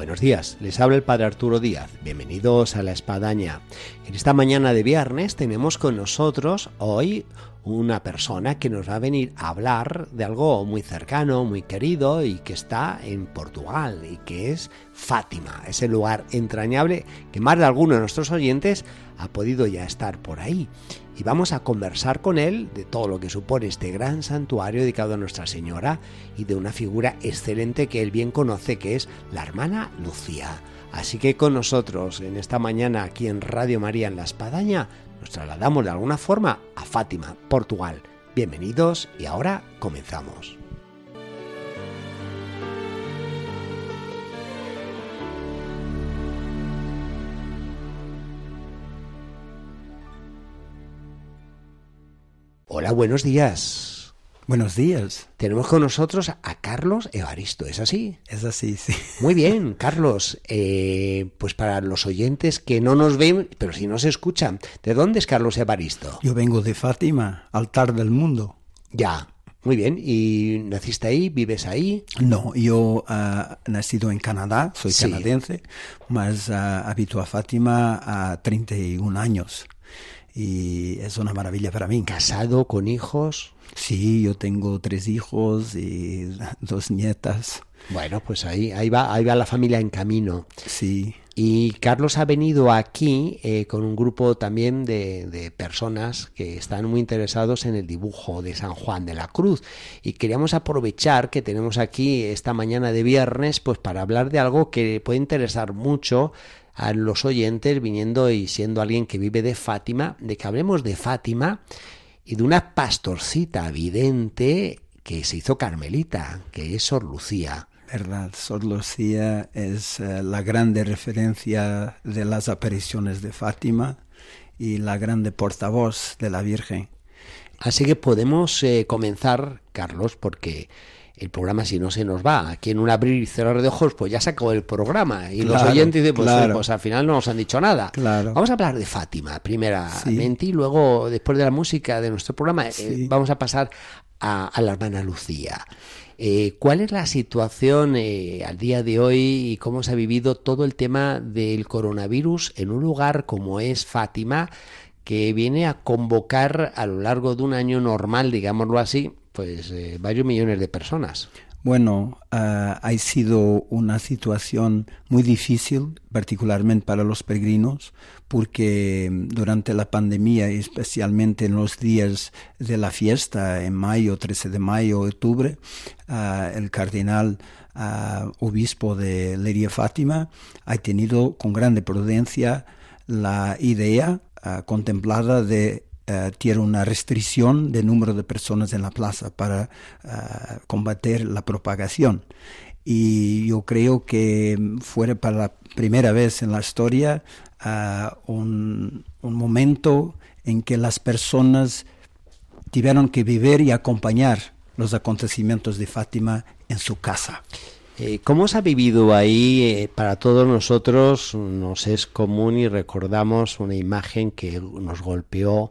buenos días. Les habla el Padre Arturo Díaz. Bienvenidos a La Espadaña. En esta mañana de viernes tenemos con nosotros hoy una persona que nos va a venir a hablar de algo muy cercano, muy querido y que está en Portugal y que es Fátima, ese lugar entrañable que más de alguno de nuestros oyentes ha podido ya estar por ahí. Y vamos a conversar con él de todo lo que supone este gran santuario dedicado a Nuestra Señora y de una figura excelente que él bien conoce que es la hermana Lucía. Así que con nosotros en esta mañana aquí en Radio María en La Espadaña nos trasladamos de alguna forma a Fátima, Portugal. Bienvenidos y ahora comenzamos. Hola, buenos días. Buenos días. Tenemos con nosotros a Carlos Evaristo, ¿es así? Es así, sí. Muy bien, Carlos. Eh, pues para los oyentes que no nos ven, pero sí nos escuchan, ¿de dónde es Carlos Evaristo? Yo vengo de Fátima, altar del mundo. Ya, muy bien. ¿Y naciste ahí? ¿Vives ahí? No, yo he nacido en Canadá, soy canadiense, más uh, habito a Fátima a 31 años. Y es una maravilla para mí. ¿Casado con hijos? Sí, yo tengo tres hijos y dos nietas. Bueno, pues ahí, ahí, va, ahí va la familia en camino. Sí. Y Carlos ha venido aquí eh, con un grupo también de, de, personas que están muy interesados en el dibujo de San Juan de la Cruz. Y queríamos aprovechar que tenemos aquí esta mañana de viernes, pues para hablar de algo que puede interesar mucho a los oyentes, viniendo y siendo alguien que vive de Fátima, de que hablemos de Fátima y de una pastorcita vidente que se hizo carmelita, que es Sor Lucía. Verdad, Sor Lucía es uh, la grande referencia de las apariciones de Fátima y la grande portavoz de la Virgen. Así que podemos eh, comenzar, Carlos, porque el programa si no se nos va. Aquí en un abrir y cerrar de ojos, pues ya sacó el programa. Y claro, los oyentes dicen, pues, claro. pues, al final no nos han dicho nada. Claro. Vamos a hablar de Fátima, primeramente, sí. y luego, después de la música de nuestro programa, sí. eh, vamos a pasar a, a, la hermana Lucía. Eh, ¿Cuál es la situación eh, al día de hoy y cómo se ha vivido todo el tema del coronavirus en un lugar como es Fátima, que viene a convocar a lo largo de un año normal, digámoslo así, pues eh, varios millones de personas. Bueno, uh, ha sido una situación muy difícil, particularmente para los peregrinos, porque durante la pandemia, especialmente en los días de la fiesta, en mayo, 13 de mayo, octubre, uh, el cardenal uh, obispo de Leria Fátima ha tenido con grande prudencia la idea contemplada de Uh, tiene una restricción de número de personas en la plaza para uh, combatir la propagación. Y yo creo que fuera para la primera vez en la historia uh, un, un, momento en que las personas tuvieron que vivir y acompañar los acontecimientos de Fátima en su casa. Eh, ¿Cómo se ha vivido ahí? Eh, para todos nosotros nos es común y recordamos una imagen que nos golpeó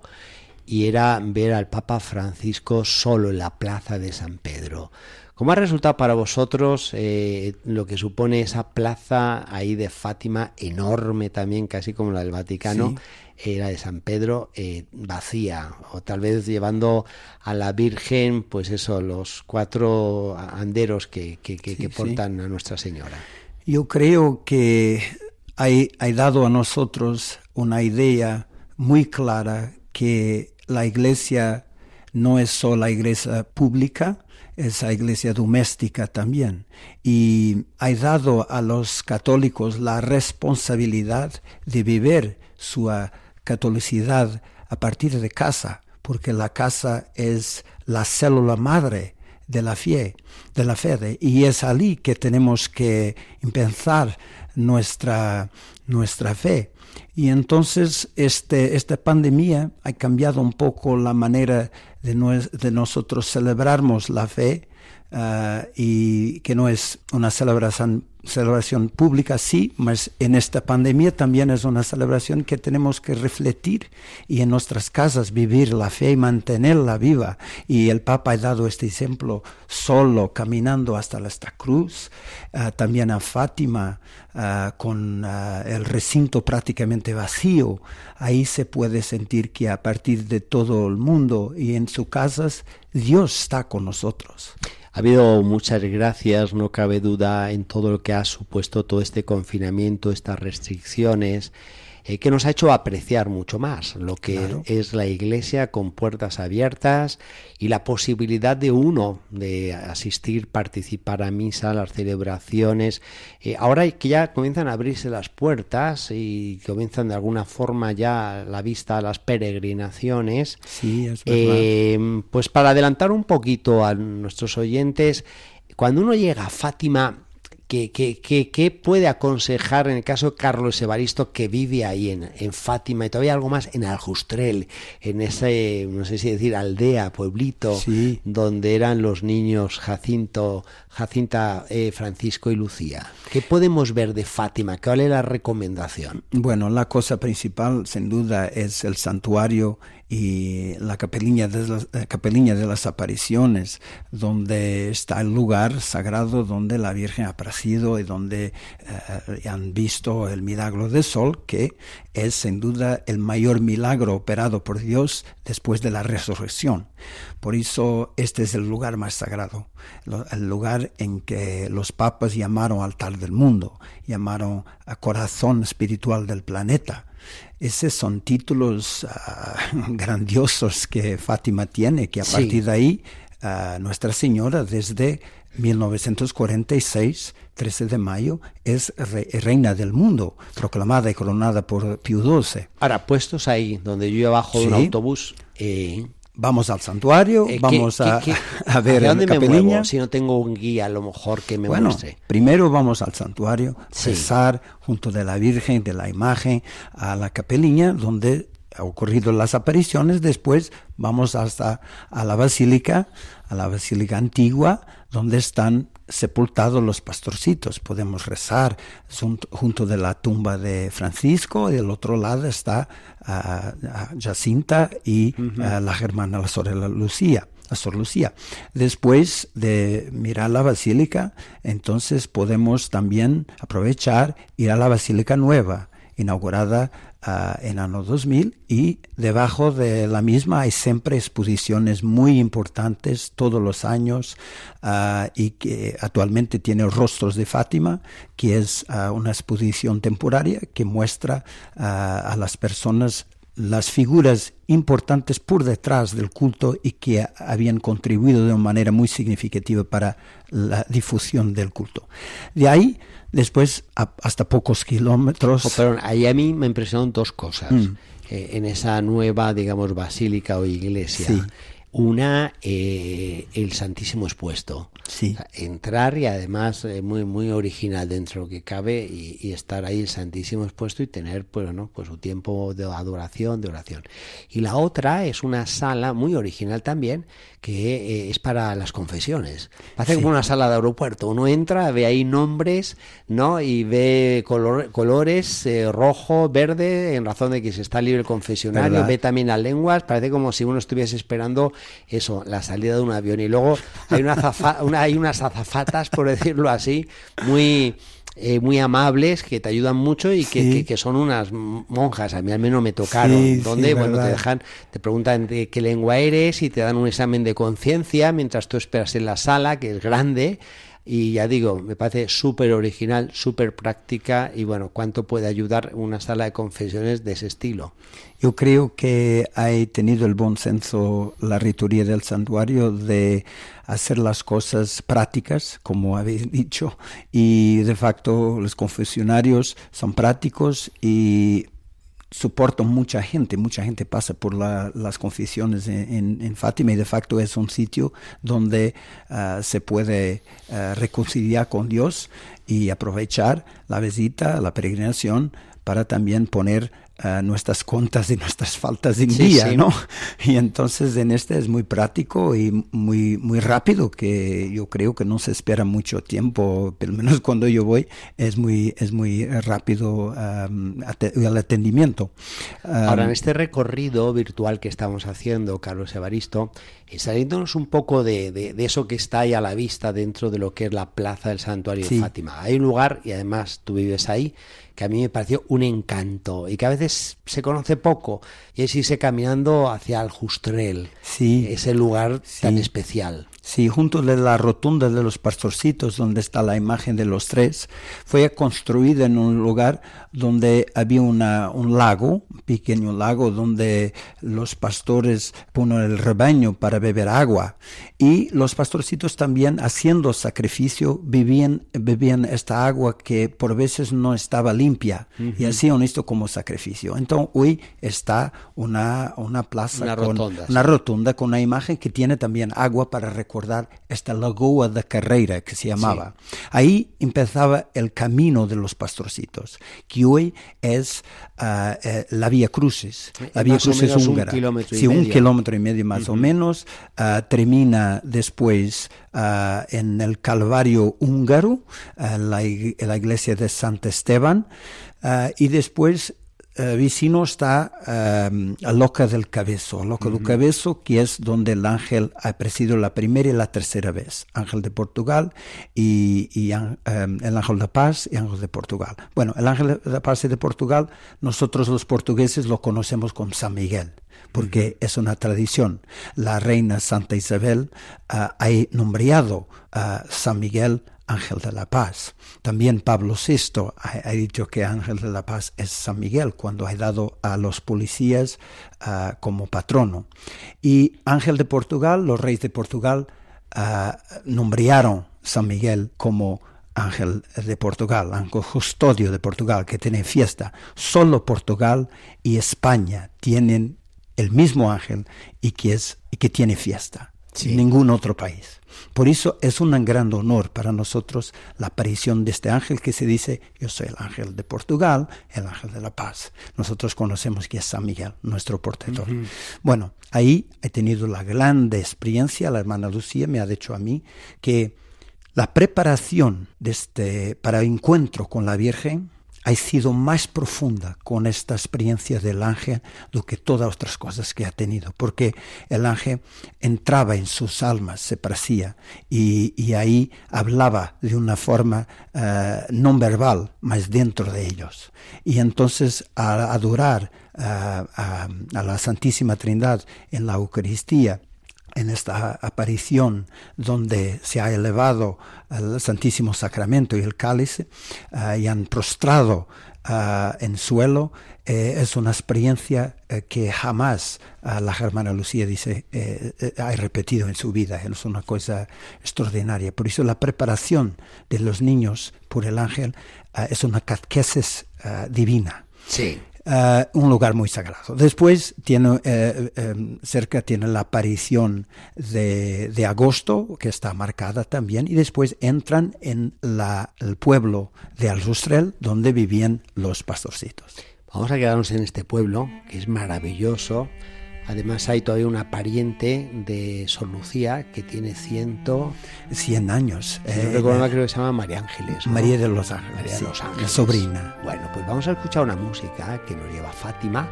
y era ver al Papa Francisco solo en la plaza de San Pedro. ¿Cómo ha resultado para vosotros eh, lo que supone esa plaza ahí de Fátima, enorme también, casi como la del Vaticano, sí. eh, la de San Pedro, eh, vacía? O tal vez llevando a la Virgen, pues eso, los cuatro anderos que, que, que, sí, que portan sí. a Nuestra Señora. Yo creo que hay, hay dado a nosotros una idea muy clara que la iglesia no es solo la iglesia pública, es la iglesia doméstica también. Y ha dado a los católicos la responsabilidad de vivir su catolicidad a partir de casa, porque la casa es la célula madre de la fe, de la fe, y es allí que tenemos que empezar nuestra, nuestra fe. Y entonces este, esta pandemia ha cambiado un poco la manera de, no, de nosotros celebrarmos la fe, ah, y que no es una celebración celebración pública sí, pero en esta pandemia también es una celebración que tenemos que refletir y en nuestras casas vivir la fe y mantenerla viva. Y el Papa ha dado este ejemplo solo, caminando hasta esta cruz, ah, también a Fátima, ah, con ah, el recinto prácticamente vacío. Ahí se puede sentir que a partir de todo el mundo y en sus casas, Dios está con nosotros. Ha habido muchas gracias, no cabe duda, en todo lo que ha supuesto todo este confinamiento, estas restricciones, eh, que nos ha hecho apreciar mucho más lo que es la iglesia con puertas abiertas y la posibilidad de uno de asistir, participar a misa, a las celebraciones. Eh, ahora que ya comienzan a abrirse las puertas y comienzan de alguna forma ya la vista a las peregrinaciones, eh, pues para adelantar un poquito a nuestros oyentes, cuando uno llega a Fátima, ¿Qué, puede aconsejar en el caso de Carlos Evaristo que vive ahí en, en, Fátima y todavía algo más en Aljustrel, en ese, no sé si decir, aldea, pueblito, donde eran los niños Jacinto, Jacinta, eh, Francisco y Lucía? ¿Qué podemos ver de Fátima? ¿Cuál es la recomendación? Bueno, la cosa principal, sin duda, es el santuario y la capeliña de las, capeliña de las apariciones, donde está el lugar sagrado donde la Virgen ha aparecido y donde eh, han visto el milagro del sol, que es sin duda el mayor milagro operado por Dios después de la resurrección. Por eso este es el lugar más sagrado, el lugar en que los papas llamaron altar del mundo, llamaron corazón espiritual del planeta esos son títulos ah, grandiosos que Fátima tiene, que a partir de ahí ah, Nuestra Señora desde 1946, 13 de mayo, es reina del mundo, proclamada y coronada por Pío XII. Ahora, puestos ahí, donde yo bajo de un autobús, eh, vamos al santuario, eh, vamos a, ver dónde la capeliña. si no tengo un guía, a lo mejor que me bueno, muestre. Primero vamos al santuario, rezar junto de la Virgen, de la imagen, a la capeliña, donde ha ocurrido las apariciones. Después vamos hasta a la basílica, a la basílica antigua, donde están sepultados los pastorcitos. Podemos rezar junto de la tumba de Francisco y del otro lado está Jacinta y la germana, la Sorella Lucía. La Sor Lucía. Después de mirar la basílica, entonces podemos también aprovechar ir a la basílica nueva, inaugurada en año 2000 y debajo de la misma hay siempre exposiciones muy importantes todos los años ah, y que actualmente tiene Rostros de Fátima, que es ah, una exposición temporaria que muestra a las personas las figuras importantes por detrás del culto y que habían contribuido de una manera muy significativa para la difusión del culto. De ahí Después, hasta pocos kilómetros. Oh, ahí a mí me impresionaron dos cosas. Mm. Eh, en esa nueva, digamos, basílica o iglesia. Una, eh, el Santísimo expuesto. Sí. entrar y además eh, muy muy original dentro de lo que cabe y, estar ahí el Santísimo expuesto y tener pues, ¿no? pues su tiempo de adoración, de oración. Y la otra es una sala muy original también que eh, es para las confesiones. Hace como una sala de aeropuerto. Uno entra, ve ahí nombres, ¿no? Y ve colores rojo, verde, en razón de que se está libre el confesionario. Ve también las lenguas. Parece como si uno estuviese esperando eso, la salida de un avión. Y luego hay una, una hay unas azafatas, por decirlo así, muy eh, muy amables que te ayudan mucho y que, que, son unas monjas, a mí al menos me tocaron, donde bueno, te dejan, te preguntan de qué lengua eres y te dan un examen de conciencia mientras tú esperas en la sala, que es grande, y ya digo, me parece súper original, súper práctica y bueno, cuánto puede ayudar una sala de confesiones de ese estilo. Yo creo que ha tenido el buen senso la rituría del santuario de hacer las cosas prácticas, como habéis dicho, y de facto los confesionarios son prácticos y soportan mucha gente, mucha gente pasa por las confesiones en, Fátima y de facto es un sitio donde ah, se puede ah, reconciliar con Dios y aprovechar la visita, la peregrinación para también poner uh, nuestras contas y nuestras faltas en día, ¿no? Y entonces en este es muy práctico y muy, muy rápido, que yo creo que no se espera mucho tiempo, pelo menos cuando yo voy, es muy, es muy rápido um, el atendimiento. Ahora, en este recorrido virtual que estamos haciendo, Carlos Evaristo, saliéndonos un poco de, de, eso que está ahí a la vista dentro de lo que es la plaza del santuario de Fátima. Hay un lugar, y además tú vives ahí, que a mí me pareció un encanto y que a veces se conoce poco y es irse caminando hacia el Justrel, sí, ese lugar tan especial. Sí, junto de la rotunda de los pastorcitos, donde está la imagen de los tres, fue construida en un lugar donde había una, un lago, un pequeño lago, donde los pastores ponen el rebaño para beber agua. Y los pastorcitos también, haciendo sacrificio, bebían, bebían esta agua que por veces no estaba limpia y hacían esto como sacrificio. Entonces, hoy está una, una plaza, una con, rotonda, una sí. rotonda con una imagen que tiene también agua para recordar esta lagoa de carrera que se llamaba. Sí. Ahí empezaba el camino de los pastorcitos, que hoy es uh, uh, la Vía Crucis. La Vía Crucis húngara. Un kilómetro y sí, medio. un kilómetro y medio más uh -huh. o menos. ah, termina después ah, en el Calvario húngaro, la, la, iglesia de Sant Esteban, y después Uh, vicino está uh, a Loca del Cabezo, a Loca uh -huh. del Cabezo, que es donde el ángel ha presidido la primera y la tercera vez, ángel de Portugal y, y um, el ángel de paz y ángel de Portugal. Bueno, el ángel de paz y de Portugal, nosotros los portugueses lo conocemos como San Miguel porque es una tradición. La reina Santa Isabel uh, ha nombrado a San Miguel Ángel de la Paz. También Pablo VI ha, dicho que Ángel de la Paz es San Miguel cuando ha dado a los policías uh, como patrono. Y Ángel de Portugal, los reyes de Portugal uh, nombraron San Miguel como Ángel de Portugal, ángel custodio de Portugal, que tiene fiesta. Solo Portugal y España tienen el mismo ángel y que tiene fiesta. Sí. Ningún otro país. Por eso es un gran honor para nosotros la aparición de este ángel que se dice, yo soy el ángel de Portugal, el ángel de la paz. Nosotros conocemos que es San Miguel, nuestro portador. Uh -huh. Bueno, ahí he tenido la grande experiencia, la hermana Lucía me ha dicho a mí que la preparación de este, para el encuentro con la Virgen ha sido más profunda con esta experiencia del ángel do que todas otras cosas que ha tenido, porque el ángel entraba en sus almas, se parecía, y, y ahí hablaba de una forma uh, no verbal, más dentro de ellos. Y entonces a adorar uh, a, a la Santísima Trinidad en la Eucaristía, en esta aparición donde se ha elevado el Santísimo Sacramento y el cáliz uh, y han prostrado uh, en suelo, eh, es una experiencia eh, que jamás la hermana Lucía dice eh, ha repetido en su vida, es una cosa extraordinaria. Por eso la preparación de los niños por el ángel es una catequesis divina. Sí. Uh, un lugar muy sagrado. Después tiene uh, um, cerca tiene la aparición de, de, agosto que está marcada también y después entran en la, el pueblo de Aljustrel donde vivían los pastorcitos. Vamos a quedarnos en este pueblo que es maravilloso. Además hay todavía una pariente de Sor Lucía que tiene ciento... 100 años. Si eh, no recuerdo creo que se llama María Ángeles. ¿no? María de los Ángeles. María de los Ángeles. La sobrina. Bueno, pues vamos a escuchar una música que nos lleva a Fátima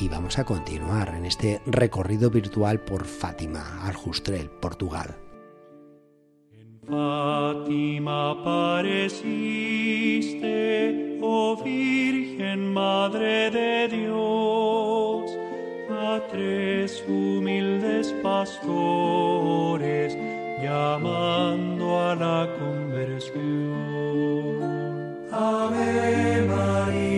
y vamos a continuar en este recorrido virtual por Fátima, Aljustrel, Portugal. En Fátima apareciste, oh Virgen Madre de Dios tres humildes pastores llamando a la conversión. Ave María,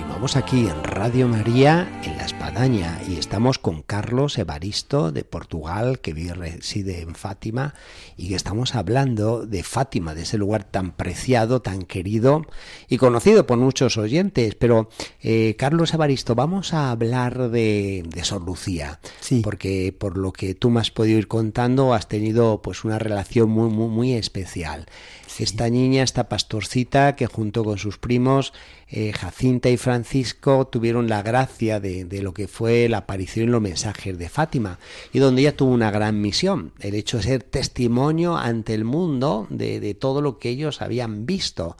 Estamos aquí en Radio María, en La Espadaña, y estamos con Carlos Evaristo de Portugal, que vive, reside en Fátima, y que estamos hablando de Fátima, de ese lugar tan preciado, tan querido y conocido por muchos oyentes. Pero, eh, Carlos Evaristo, vamos a hablar de, de Sor Lucía, Sí. porque por lo que tú me has podido ir contando, has tenido pues una relación muy, muy, muy especial. Esta niña, esta pastorcita, que junto con sus primos eh, Jacinta y Francisco tuvieron la gracia de, de, lo que fue la aparición en los mensajes de Fátima, y donde ella tuvo una gran misión, el hecho de ser testimonio ante el mundo de, de todo lo que ellos habían visto,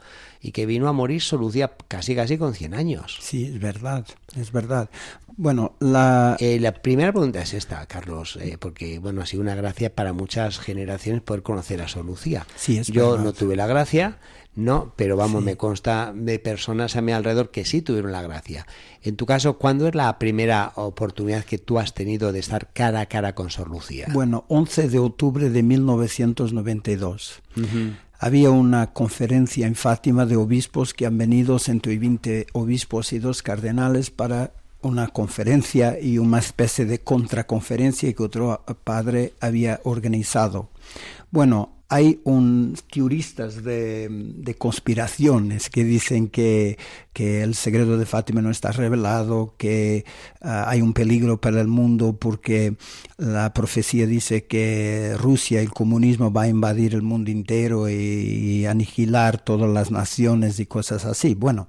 y que vino a morir Sor Lucía casi casi con 100 años. Sí, es verdad, es verdad. Bueno, la... Eh, la primera pregunta es esta, Carlos, eh, porque bueno, ha sido una gracia para muchas generaciones poder conocer a Sor Lucía. Sí, es Yo verdad. no tuve la gracia, no, pero vamos, Sí. me consta de personas a mi alrededor que sí tuvieron la gracia. En tu caso, ¿cuándo es la primera oportunidad que tú has tenido de estar cara a cara con Sor Lucía? Bueno, 11 de octubre de 1992. Había una conferencia en Fátima de obispos que han venido 120 obispos y dos cardenales para una conferencia y una especie de contraconferencia que otro padre había organizado. Bueno, hay un teoristas de, conspiraciones que dicen que, que, el secreto de Fátima no está revelado, que uh, hay un peligro para el mundo porque la profecía dice que Rusia, el comunismo va a invadir el mundo entero y, y aniquilar todas las naciones y cosas así. Bueno,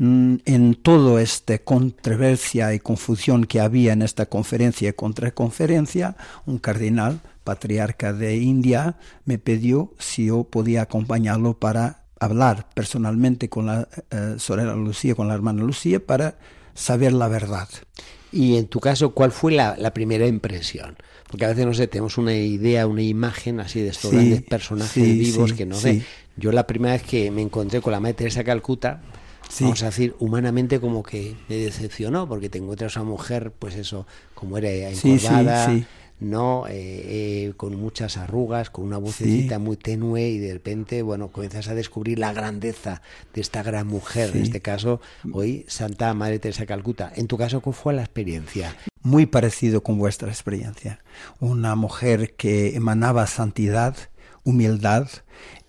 en toda esta controversia y confusión que había en esta conferencia y contraconferencia, un cardenal patriarca de India me pidió si yo podía acompañarlo para hablar personalmente con la eh, sorella Lucía, con la hermana Lucía, para saber la verdad. Y en tu caso, ¿cuál fue la, la, primera impresión? Porque a veces, no sé, tenemos una idea, una imagen así de estos Sí, grandes personajes sí, vivos sí, que no sé. Yo la primera vez que me encontré con la Madre Teresa de Calcuta, Sí. vamos a decir, humanamente como que me decepcionó, porque te encuentras a una mujer, pues eso, como era sí, encorvada, sí. no eh, eh, con muchas arrugas, con una vocecita muy tenue y de repente, bueno, comienzas a descubrir la grandeza de esta gran mujer, en este caso, hoy Santa Madre Teresa de Calcuta. En tu caso, ¿cómo fue la experiencia? Muy parecido con vuestra experiencia. Una mujer que emanaba santidad, humildad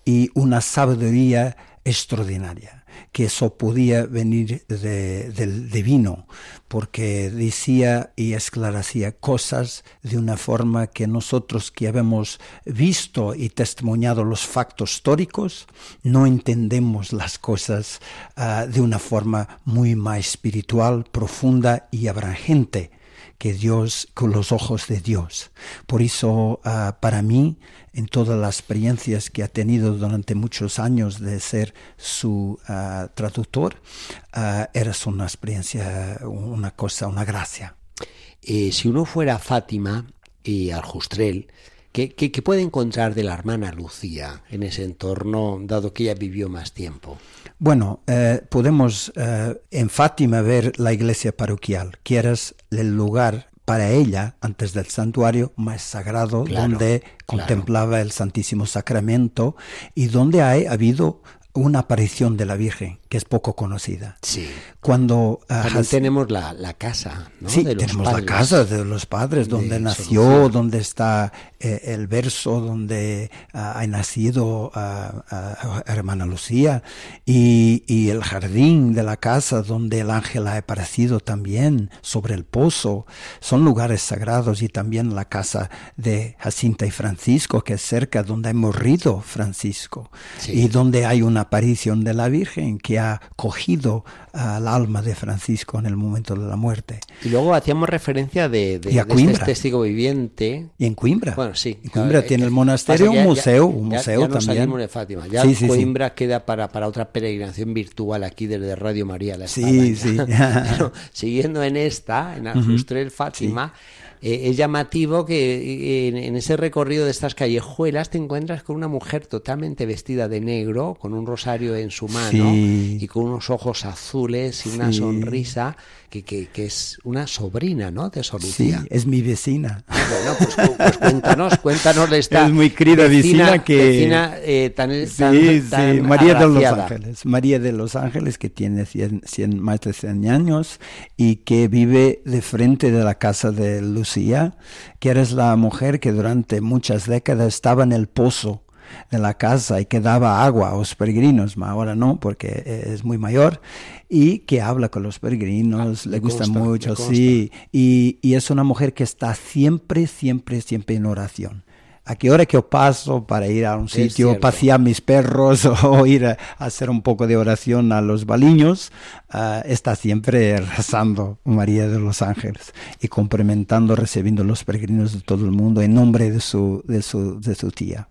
y una sabiduría extraordinaria que eso podía venir de, del divino, porque decía y esclarecía cosas de una forma que nosotros que habemos visto y testimoniado los factos históricos, no entendemos las cosas uh, de una forma muy más espiritual, profunda y abrangente que Dios, con los ojos de Dios. Por eso, uh, para mí, en todas las experiencias que ha tenido durante muchos años de ser su uh, traductor, uh, era una experiencia, una cosa, una gracia. Eh, si uno fuera Fátima y al Justrel, ¿qué, qué, qué puede encontrar de la hermana Lucía en ese entorno, dado que ella vivió más tiempo? Bueno, eh, podemos eh, en Fátima ver la iglesia parroquial, que era el lugar para ella, antes del santuario, más sagrado, Claro, donde claro. contemplaba el Santísimo Sacramento y donde ha habido una aparición de la Virgen, que es poco conocida. Sí. Cuando uh, Has- tenemos la, la casa, ¿no? Sí, de los tenemos padres. la casa de los padres, donde de nació, donde está eh, el verso, donde ah, ha nacido ah, hermana Lucía, y, y el jardín de la casa donde el ángel ha aparecido también, sobre el pozo. Son lugares sagrados y también la casa de Jacinta y Francisco, que es cerca donde ha morido Francisco, Sí. y donde hay una aparición de la Virgen que ha cogido al alma de Francisco en el momento de la muerte. Y luego hacíamos referencia de, de, Y a de este testigo viviente. Y en Coimbra. Bueno, sí. En Coimbra tiene eh, el que- monasterio, pasa que un ya- museo, ya- un ya- museo ya también. salimos de Fátima. Ya Sí, sí, sí. Coimbra queda para, para otra peregrinación virtual aquí desde Radio María. La Sí, Espada. sí. Pero siguiendo en esta, en Aljustrel Fátima, eh, es llamativo que eh, en, en ese recorrido de estas callejuelas te encuentras con una mujer totalmente vestida de negro, con un rosario en su mano Sí. y con unos ojos azules y una Sí. sonrisa que, que, que es una sobrina, ¿no? De Sí, Solucía. es mi vecina. Ah, Bueno, pues, pues cuéntanos, cuéntanos de esta Es muy querida vecina que- vecina, eh, tan, tan- Sí, tan sí, María de los. Ángeles. María de los Ángeles, que tiene 100, 100 más de 100 años y que vive de frente de la casa de Lucía, que eres la mujer que durante muchas décadas estaba en el pozo de la casa y que daba agua a los peregrinos, ahora no, porque es muy mayor, y que habla con los peregrinos, le me gusta consta, mucho, sí, y, y es una mujer que está siempre, siempre, siempre en oración. ¿A qué hora que yo paso para ir a un sitio, pasear mis perros o ir a, hacer un poco de oración a los baliños? ah, está siempre rezando María de los Ángeles y complementando, recibiendo los peregrinos de todo el mundo en nombre de su, de su, de su tía.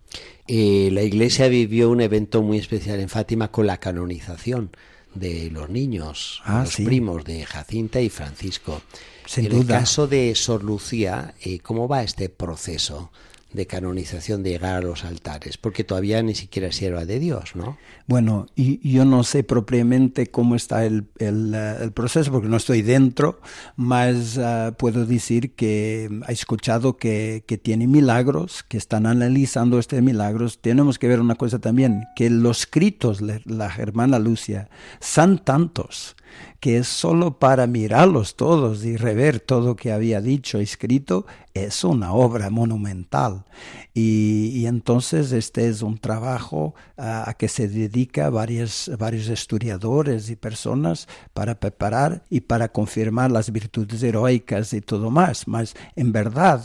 Eh, la iglesia vivió un evento muy especial en Fátima con la canonización de los niños, Ah, los sí. primos de Jacinta y Francisco. Sin en el caso de Sor Lucía, eh, ¿cómo va este proceso de canonización de llegar a los altares? Porque todavía ni siquiera es sierva de Dios, ¿no? Bueno, y yo no sé propiamente cómo está el, el, eh, proceso porque no estoy dentro, mas ah, puedo decir que he escuchado que, que tiene milagros, que están analizando estos milagros. Tenemos que ver una cosa también, que los escritos la hermana Lucia son tantos que es solo para mirarlos todos y rever todo lo que había dicho, escrito, es una obra monumental. Y, y entonces este es un trabajo ah, a que se dedica varios, varios historiadores y personas para preparar y para confirmar las virtudes heroicas y todo más. Mas en verdad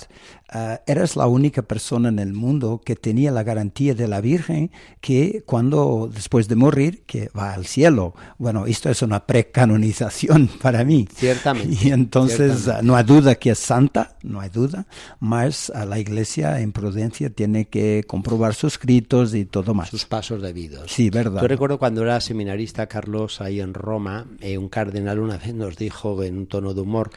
ah, eres la única persona en el mundo que tenía la garantía de la Virgen que cuando después de morir que va al cielo. Bueno, esto es una precanonización para mí. Ciertamente, Y entonces ciertamente. ah, no hay duda que es santa, no hay duda, mas a la iglesia en prudencia tiene que comprobar sus escritos y todo más. sus pasos debidos. Sí, verdad. Yo recuerdo cuando era seminarista, Carlos, ahí en Roma, eh, un cardenal una vez nos dijo en un tono de humor,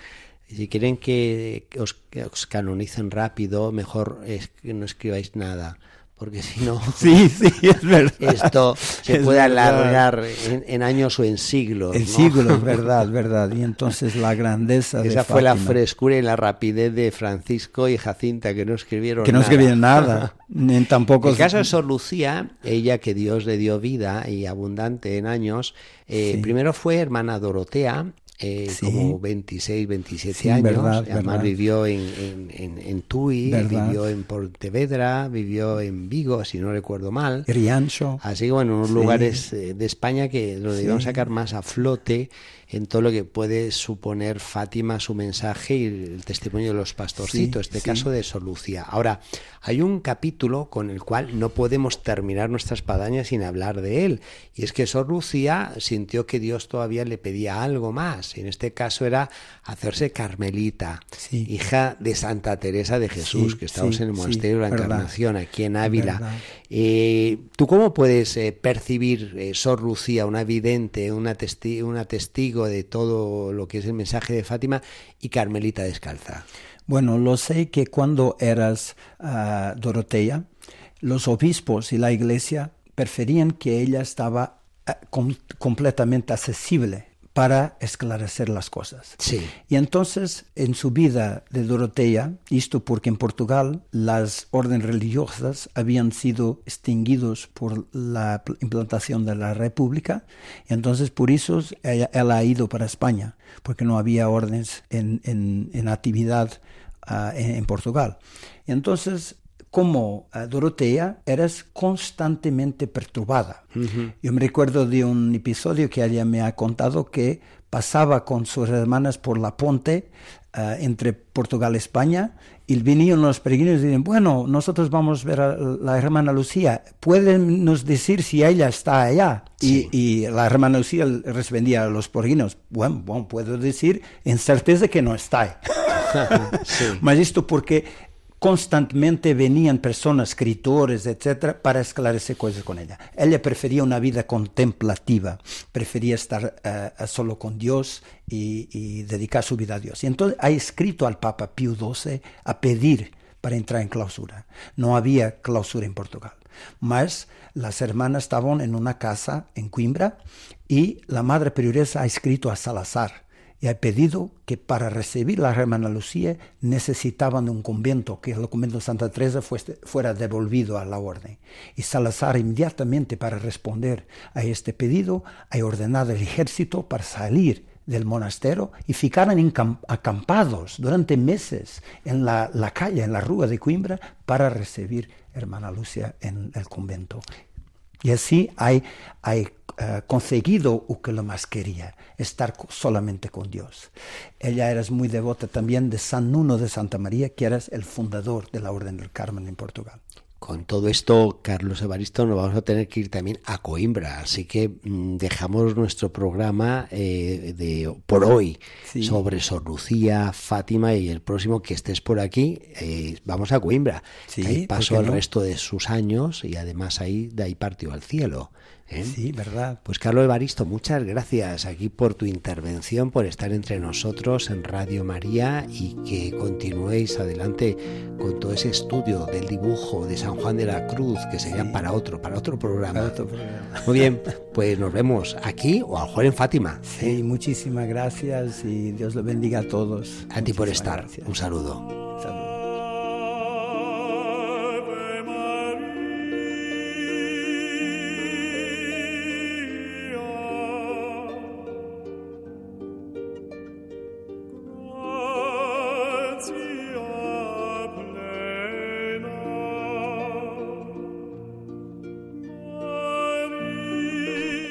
si quieren que os, que os canonicen rápido, mejor es que no escribáis nada, porque si no... Sí, sí, es verdad. Esto se Es puede verdad. alargar en, en años o en siglos. En ¿no? siglos, verdad, verdad. Y entonces la grandeza de Esa fue la frescura y la rapidez de Francisco y Jacinta, que no escribieron Que no nada. escribían nada, ni tampoco... En el caso de Sor Lucía, ella que Dios le dio vida y abundante en años, eh, Sí. primero fue hermana Dorotea, eh, Sí. como 26, 27 Sí, años. verdad, Además verdad. vivió en, en, en, en Tui, Verdad. vivió en Pontevedra, vivió en Vigo, si no recuerdo mal. Riancho. Así que bueno, unos Sí. lugares eh, de España que lo Sí. sacar más a flote en todo lo que puede suponer Fátima, su mensaje y el testimonio de los pastorcitos, Sí, este sí. caso de Sor Lucía. Ahora, hay un capítulo con el cual no podemos terminar nuestra espadaña sin hablar de él, y es que Sor Lucía sintió que Dios todavía le pedía algo más, y en este caso era hacerse carmelita, Sí. hija de Santa Teresa de Jesús, que estamos en el monasterio de la verdad. Encarnación, aquí en Ávila. Eh, ¿Tú cómo puedes eh, percibir, eh, Sor Lucía, una vidente, una, testi- una testigo de todo lo que es el mensaje de Fátima y Carmelita descalza? Bueno, lo sé que cuando eras ah, Dorotea, los obispos y la iglesia preferían que ella estaba ah, com- completamente accesible para esclarecer las cosas. Sí. Y entonces, en su vida de Dorotea, esto porque en Portugal las órdenes religiosas habían sido extinguidos por la pl- implantación de la República, y entonces por eso ella, ella ha ido para España, porque no había órdenes en, en- en actividad ah, en, en Portugal. Y entonces, como ah, Dorotea, eras constantemente perturbada. Yo me recuerdo de un episodio que ella me ha contado que pasaba con sus hermanas por la ponte ah, entre Portugal y España y venían los peregrinos y decían, bueno, nosotros vamos a ver a la hermana Lucía, ¿pueden nos decir si ella está allá? Sí. Y, y la hermana Lucía respondía a los peregrinos, bueno, bueno, puedo decir en certeza que no está. Sí. Mas esto porque constantemente venían personas, escritores, etcétera, para esclarecer cosas con ella. Ella prefería una vida contemplativa, prefería estar uh, solo con Dios y, y, dedicar su vida a Dios. Y entonces ha escrito al Papa Pío XII a pedir para entrar en clausura. No había clausura en Portugal. Mas las hermanas estaban en una casa en Coimbra y la madre prioresa ha escrito a Salazar y ha pedido que para recibir la hermana Lucía necesitaban un convento, que el convento de Santa Teresa fuera devolvido a la orden. Y Salazar inmediatamente para responder a este pedido ha ordenado el ejército para salir del monasterio y ficaron acampados durante meses en la, la, calle, en la rúa de Coimbra, para recibir hermana Lucia en el convento. Y así hay, hay uh, conseguido lo que lo más quería, estar solamente con Dios. Ella era muy devota también de San Nuno de Santa María, que era el fundador de la Orden del Carmen en Portugal. Con todo esto, Carlos Evaristo, nos vamos a tener que ir también a Coimbra, así que mmm, dejamos nuestro programa eh, de por hoy sí. sobre Sor Lucía, Fátima y el próximo que estés por aquí, eh, vamos a Coimbra. Sí, ahí pasó el resto de sus años y además ahí de ahí partió al cielo. ¿Eh? Sí, verdad. Pues Carlos Evaristo, muchas gracias aquí por tu intervención, por estar entre nosotros en Radio María y que continuéis adelante con todo ese estudio del dibujo de San Juan de la Cruz, que sería Sí. para otro, para otro programa. Para otro programa. Muy bien, pues nos vemos aquí o a lo mejor en Fátima. Sí, muchísimas gracias y Dios lo bendiga a todos. A ti por estar. gracias. Un saludo. Saludos.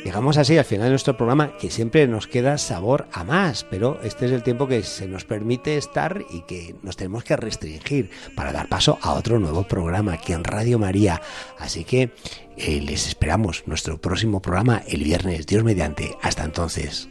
Llegamos así al final de nuestro programa, que siempre nos queda sabor a más, pero este es el tiempo que se nos permite estar y que nos tenemos que restringir para dar paso a otro nuevo programa aquí en Radio María. Así que eh, les esperamos nuestro próximo programa el viernes, Dios mediante. Hasta entonces.